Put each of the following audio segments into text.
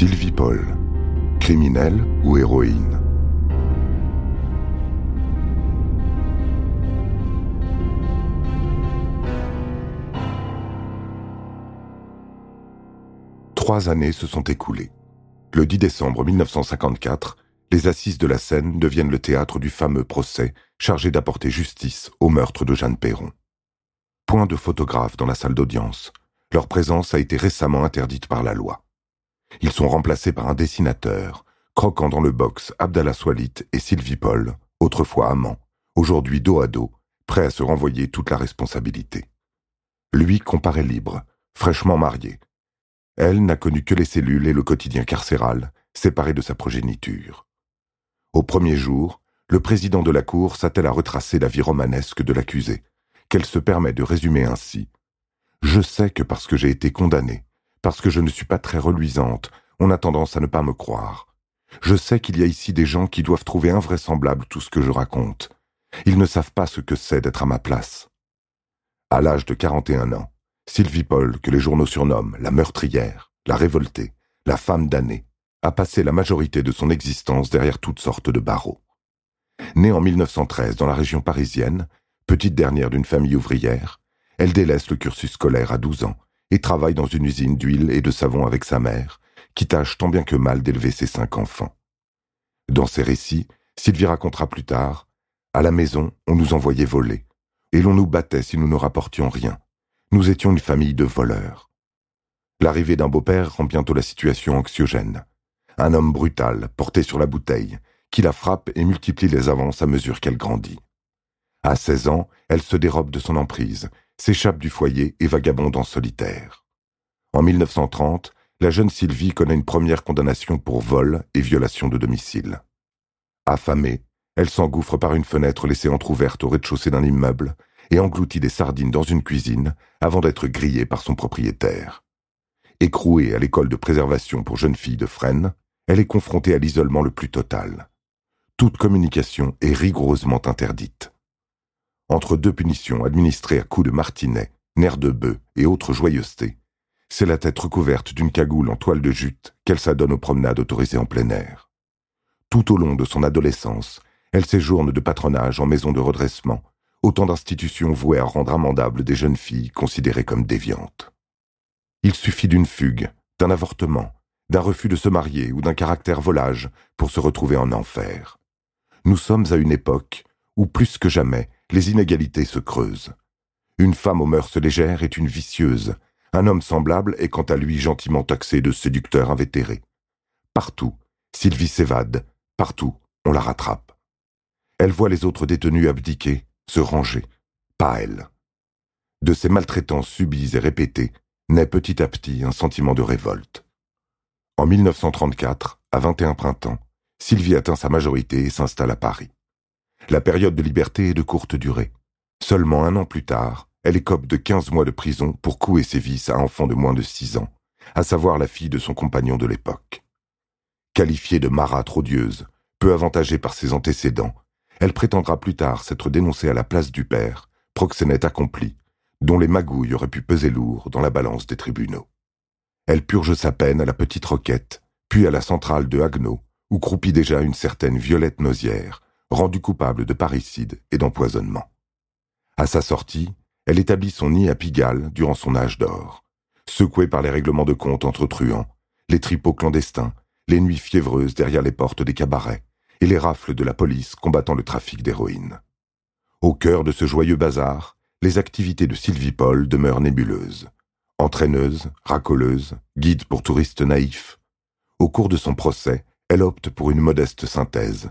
Sylvie Paul, criminelle ou héroïne Trois années se sont écoulées. Le 10 décembre 1954, les assises de la Seine deviennent le théâtre du fameux procès chargé d'apporter justice au meurtre de Jeanne Perron. Point de photographes dans la salle d'audience. Leur présence a été récemment interdite par la loi. Ils sont remplacés par un dessinateur, croquant dans le box Abdallah Swalit et Sylvie Paul, autrefois amants, aujourd'hui dos à dos, prêts à se renvoyer toute la responsabilité. Lui comparaît libre, fraîchement marié. Elle n'a connu que les cellules et le quotidien carcéral, séparé de sa progéniture. Au premier jour, le président de la Cour s'attelle à retracer la vie romanesque de l'accusé, qu'elle se permet de résumer ainsi. Je sais que parce que j'ai été condamné, parce que je ne suis pas très reluisante, on a tendance à ne pas me croire. Je sais qu'il y a ici des gens qui doivent trouver invraisemblable tout ce que je raconte. Ils ne savent pas ce que c'est d'être à ma place. À l'âge de 41 ans, Sylvie Paul, que les journaux surnomment la meurtrière, la révoltée, la femme damnée, a passé la majorité de son existence derrière toutes sortes de barreaux. Née en 1913 dans la région parisienne, petite dernière d'une famille ouvrière, elle délaisse le cursus scolaire à 12 ans et travaille dans une usine d'huile et de savon avec sa mère, qui tâche tant bien que mal d'élever ses cinq enfants. Dans ses récits, Sylvie racontera plus tard À la maison, on nous envoyait voler, et l'on nous battait si nous ne rapportions rien. Nous étions une famille de voleurs. L'arrivée d'un beau-père rend bientôt la situation anxiogène. Un homme brutal, porté sur la bouteille, qui la frappe et multiplie les avances à mesure qu'elle grandit. À 16 ans, elle se dérobe de son emprise, s'échappe du foyer et vagabonde en solitaire. En 1930, la jeune Sylvie connaît une première condamnation pour vol et violation de domicile. Affamée, elle s'engouffre par une fenêtre laissée entr'ouverte au rez-de-chaussée d'un immeuble et engloutit des sardines dans une cuisine avant d'être grillée par son propriétaire. Écrouée à l'école de préservation pour jeunes filles de Fresnes, elle est confrontée à l'isolement le plus total toute communication est rigoureusement interdite. Entre deux punitions administrées à coups de martinet, nerfs de bœuf et autres joyeusetés, c'est la tête recouverte d'une cagoule en toile de jute qu'elle s'adonne aux promenades autorisées en plein air. Tout au long de son adolescence, elle séjourne de patronage en maison de redressement, autant d'institutions vouées à rendre amendables des jeunes filles considérées comme déviantes. Il suffit d'une fugue, d'un avortement, d'un refus de se marier ou d'un caractère volage pour se retrouver en enfer nous sommes à une époque où plus que jamais les inégalités se creusent. Une femme aux mœurs légères est une vicieuse, un homme semblable est quant à lui gentiment taxé de séducteur invétéré. Partout, Sylvie s'évade, partout, on la rattrape. Elle voit les autres détenus abdiquer, se ranger, pas elle. De ces maltraitances subies et répétées naît petit à petit un sentiment de révolte. En 1934, à 21 printemps, Sylvie atteint sa majorité et s'installe à Paris. La période de liberté est de courte durée. Seulement un an plus tard, elle écope de quinze mois de prison pour couer ses vices à enfant de moins de six ans, à savoir la fille de son compagnon de l'époque. Qualifiée de marâtre odieuse, peu avantagée par ses antécédents, elle prétendra plus tard s'être dénoncée à la place du père, proxénète accompli, dont les magouilles auraient pu peser lourd dans la balance des tribunaux. Elle purge sa peine à la Petite Roquette, puis à la centrale de Haguenau, où croupit déjà une certaine Violette Nozière, rendue coupable de parricide et d'empoisonnement. À sa sortie, elle établit son nid à Pigalle durant son âge d'or. Secouée par les règlements de compte entre truands, les tripots clandestins, les nuits fiévreuses derrière les portes des cabarets, et les rafles de la police combattant le trafic d'héroïne. Au cœur de ce joyeux bazar, les activités de Sylvie Paul demeurent nébuleuses. Entraîneuse, racoleuse, guide pour touristes naïfs. Au cours de son procès, elle opte pour une modeste synthèse.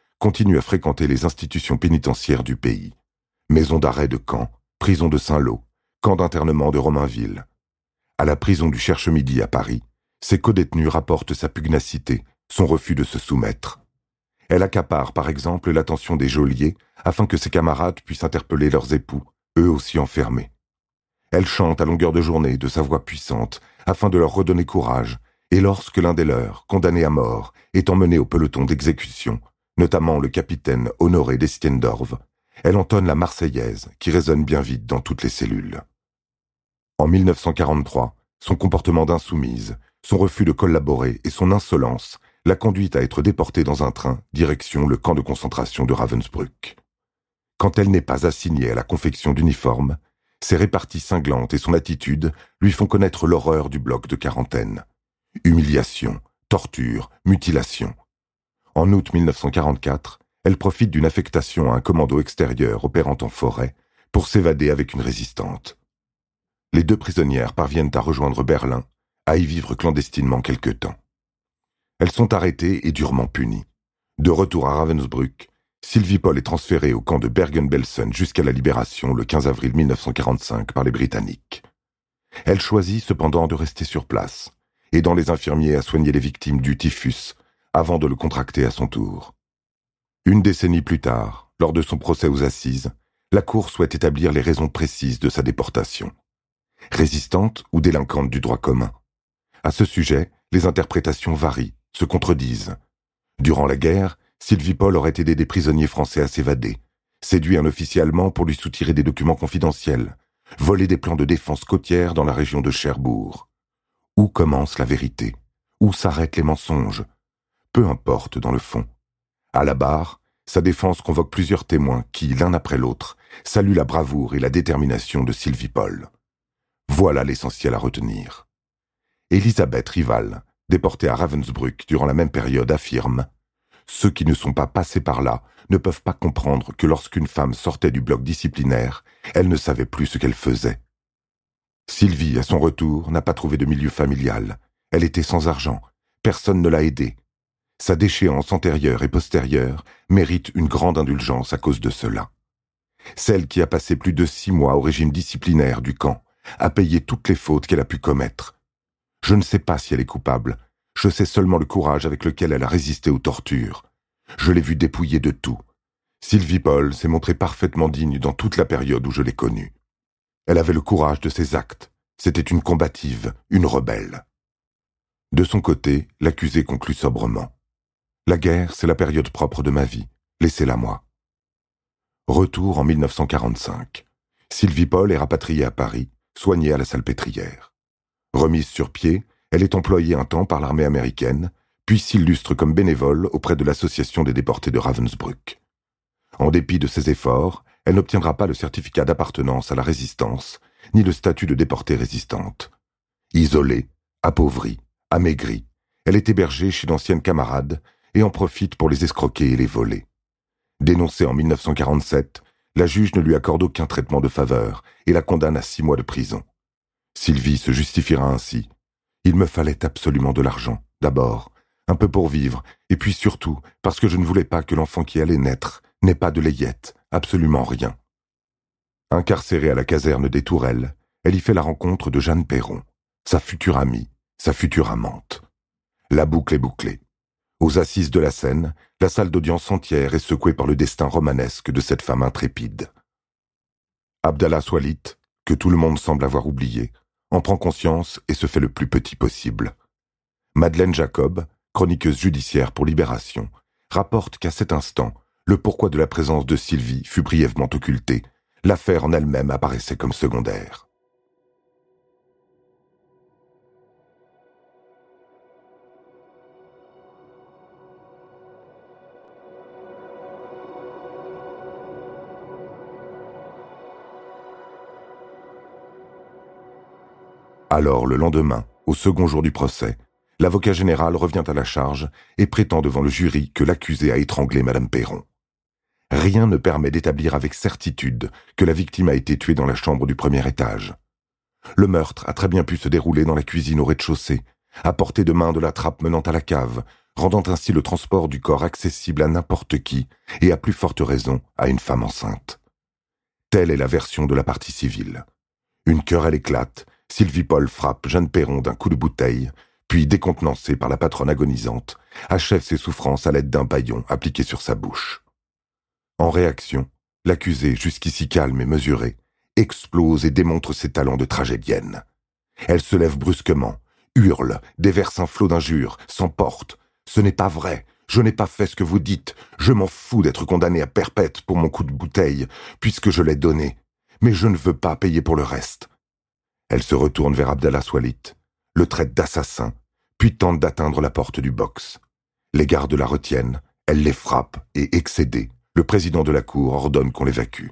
continue à fréquenter les institutions pénitentiaires du pays. Maison d'arrêt de Caen, prison de Saint-Lô, camp d'internement de Romainville. À la prison du Cherche-Midi à Paris, ses codétenus rapportent sa pugnacité, son refus de se soumettre. Elle accapare par exemple l'attention des geôliers afin que ses camarades puissent interpeller leurs époux, eux aussi enfermés. Elle chante à longueur de journée de sa voix puissante afin de leur redonner courage, et lorsque l'un des leurs, condamné à mort, est emmené au peloton d'exécution, notamment le capitaine Honoré d'Estiendorf, elle entonne la Marseillaise qui résonne bien vite dans toutes les cellules. En 1943, son comportement d'insoumise, son refus de collaborer et son insolence la conduit à être déportée dans un train direction le camp de concentration de Ravensbrück. Quand elle n'est pas assignée à la confection d'uniformes, ses réparties cinglantes et son attitude lui font connaître l'horreur du bloc de quarantaine. Humiliation, torture, mutilation. En août 1944, elle profite d'une affectation à un commando extérieur opérant en forêt pour s'évader avec une résistante. Les deux prisonnières parviennent à rejoindre Berlin, à y vivre clandestinement quelque temps. Elles sont arrêtées et durement punies. De retour à Ravensbrück, Sylvie Paul est transférée au camp de Bergen-Belsen jusqu'à la libération le 15 avril 1945 par les Britanniques. Elle choisit cependant de rester sur place, aidant les infirmiers à soigner les victimes du typhus avant de le contracter à son tour. Une décennie plus tard, lors de son procès aux assises, la Cour souhaite établir les raisons précises de sa déportation. Résistante ou délinquante du droit commun À ce sujet, les interprétations varient se contredisent. Durant la guerre, Sylvie Paul aurait aidé des prisonniers français à s'évader, séduit un officier allemand pour lui soutirer des documents confidentiels, volé des plans de défense côtière dans la région de Cherbourg. Où commence la vérité? Où s'arrêtent les mensonges? Peu importe dans le fond. À la barre, sa défense convoque plusieurs témoins qui, l'un après l'autre, saluent la bravoure et la détermination de Sylvie Paul. Voilà l'essentiel à retenir. Elisabeth Rival, déportés à Ravensbrück durant la même période, affirment Ceux qui ne sont pas passés par là ne peuvent pas comprendre que lorsqu'une femme sortait du bloc disciplinaire, elle ne savait plus ce qu'elle faisait. Sylvie, à son retour, n'a pas trouvé de milieu familial. Elle était sans argent. Personne ne l'a aidée. Sa déchéance antérieure et postérieure mérite une grande indulgence à cause de cela. Celle qui a passé plus de six mois au régime disciplinaire du camp a payé toutes les fautes qu'elle a pu commettre, je ne sais pas si elle est coupable. Je sais seulement le courage avec lequel elle a résisté aux tortures. Je l'ai vue dépouillée de tout. Sylvie Paul s'est montrée parfaitement digne dans toute la période où je l'ai connue. Elle avait le courage de ses actes. C'était une combative, une rebelle. De son côté, l'accusé conclut sobrement. La guerre, c'est la période propre de ma vie. Laissez-la moi. Retour en 1945. Sylvie Paul est rapatriée à Paris, soignée à la salpêtrière. Remise sur pied, elle est employée un temps par l'armée américaine, puis s'illustre comme bénévole auprès de l'Association des déportés de Ravensbrück. En dépit de ses efforts, elle n'obtiendra pas le certificat d'appartenance à la résistance, ni le statut de déportée résistante. Isolée, appauvrie, amaigrie, elle est hébergée chez d'anciennes camarades et en profite pour les escroquer et les voler. Dénoncée en 1947, la juge ne lui accorde aucun traitement de faveur et la condamne à six mois de prison. Sylvie se justifiera ainsi. Il me fallait absolument de l'argent, d'abord, un peu pour vivre, et puis surtout parce que je ne voulais pas que l'enfant qui allait naître n'ait pas de layette, absolument rien. Incarcérée à la caserne des Tourelles, elle y fait la rencontre de Jeanne Perron, sa future amie, sa future amante. La boucle est bouclée. Aux assises de la Seine, la salle d'audience entière est secouée par le destin romanesque de cette femme intrépide. Abdallah Swalit, que tout le monde semble avoir oublié, en prend conscience et se fait le plus petit possible. Madeleine Jacob, chroniqueuse judiciaire pour Libération, rapporte qu'à cet instant, le pourquoi de la présence de Sylvie fut brièvement occulté, l'affaire en elle-même apparaissait comme secondaire. Alors, le lendemain, au second jour du procès, l'avocat général revient à la charge et prétend devant le jury que l'accusé a étranglé Madame Perron. Rien ne permet d'établir avec certitude que la victime a été tuée dans la chambre du premier étage. Le meurtre a très bien pu se dérouler dans la cuisine au rez-de-chaussée, à portée de main de la trappe menant à la cave, rendant ainsi le transport du corps accessible à n'importe qui, et à plus forte raison à une femme enceinte. Telle est la version de la partie civile. Une querelle éclate, Sylvie Paul frappe Jeanne Perron d'un coup de bouteille, puis décontenancé par la patronne agonisante, achève ses souffrances à l'aide d'un paillon appliqué sur sa bouche. En réaction, l'accusée, jusqu'ici calme et mesurée, explose et démontre ses talents de tragédienne. Elle se lève brusquement, hurle, déverse un flot d'injures, s'emporte. Ce n'est pas vrai, je n'ai pas fait ce que vous dites, je m'en fous d'être condamné à perpète pour mon coup de bouteille, puisque je l'ai donné, mais je ne veux pas payer pour le reste. Elle se retourne vers Abdallah Swalit, le traite d'assassin, puis tente d'atteindre la porte du box. Les gardes la retiennent, elle les frappe et, excédée, le président de la Cour ordonne qu'on l'évacue.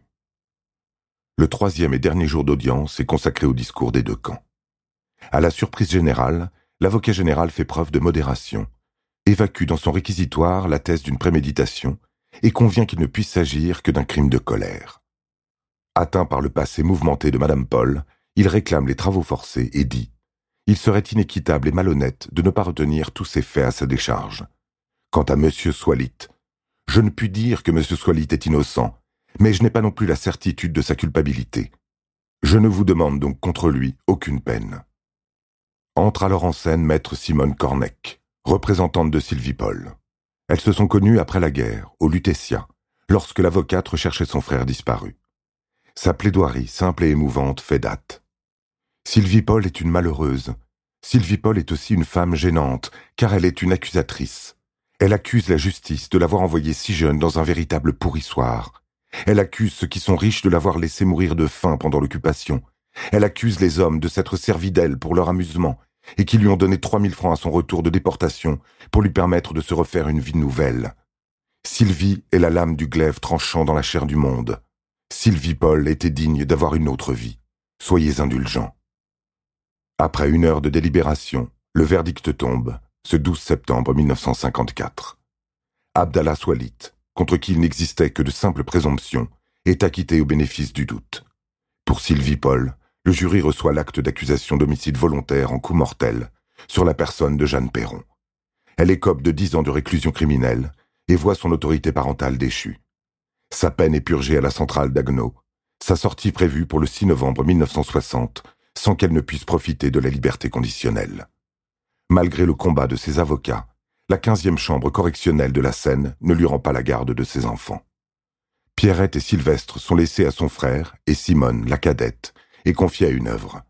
Le troisième et dernier jour d'audience est consacré au discours des deux camps. À la surprise générale, l'avocat général fait preuve de modération, évacue dans son réquisitoire la thèse d'une préméditation et convient qu'il ne puisse s'agir que d'un crime de colère. Atteint par le passé mouvementé de Madame Paul, il réclame les travaux forcés et dit Il serait inéquitable et malhonnête de ne pas retenir tous ces faits à sa décharge. Quant à M. Swalit, je ne puis dire que M. Swalit est innocent, mais je n'ai pas non plus la certitude de sa culpabilité. Je ne vous demande donc contre lui aucune peine. Entre alors en scène maître Simone Cornec, représentante de Sylvie Paul. Elles se sont connues après la guerre, au Lutetia, lorsque l'avocate recherchait son frère disparu. Sa plaidoirie, simple et émouvante, fait date. Sylvie Paul est une malheureuse. Sylvie Paul est aussi une femme gênante, car elle est une accusatrice. Elle accuse la justice de l'avoir envoyée si jeune dans un véritable pourrissoir, elle accuse ceux qui sont riches de l'avoir laissé mourir de faim pendant l'occupation. Elle accuse les hommes de s'être servis d'elle pour leur amusement et qui lui ont donné 3000 francs à son retour de déportation pour lui permettre de se refaire une vie nouvelle. Sylvie est la lame du glaive tranchant dans la chair du monde. Sylvie Paul était digne d'avoir une autre vie. Soyez indulgents. Après une heure de délibération, le verdict tombe, ce 12 septembre 1954. Abdallah Swalit, contre qui il n'existait que de simples présomptions, est acquitté au bénéfice du doute. Pour Sylvie Paul, le jury reçoit l'acte d'accusation d'homicide volontaire en coup mortel sur la personne de Jeanne Perron. Elle écope de dix ans de réclusion criminelle et voit son autorité parentale déchue. Sa peine est purgée à la centrale d'Agno, sa sortie prévue pour le 6 novembre 1960, sans qu'elle ne puisse profiter de la liberté conditionnelle. Malgré le combat de ses avocats, la quinzième chambre correctionnelle de la Seine ne lui rend pas la garde de ses enfants. Pierrette et Sylvestre sont laissés à son frère et Simone, la cadette, est confiée à une œuvre.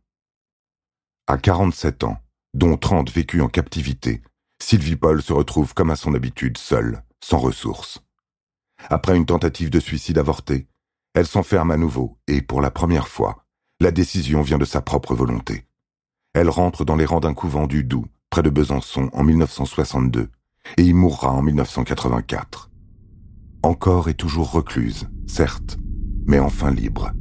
À 47 ans, dont 30 vécus en captivité, Sylvie Paul se retrouve comme à son habitude seule, sans ressources. Après une tentative de suicide avortée, elle s'enferme à nouveau et, pour la première fois, la décision vient de sa propre volonté. Elle rentre dans les rangs d'un couvent du Doubs, près de Besançon, en 1962, et y mourra en 1984. Encore et toujours recluse, certes, mais enfin libre.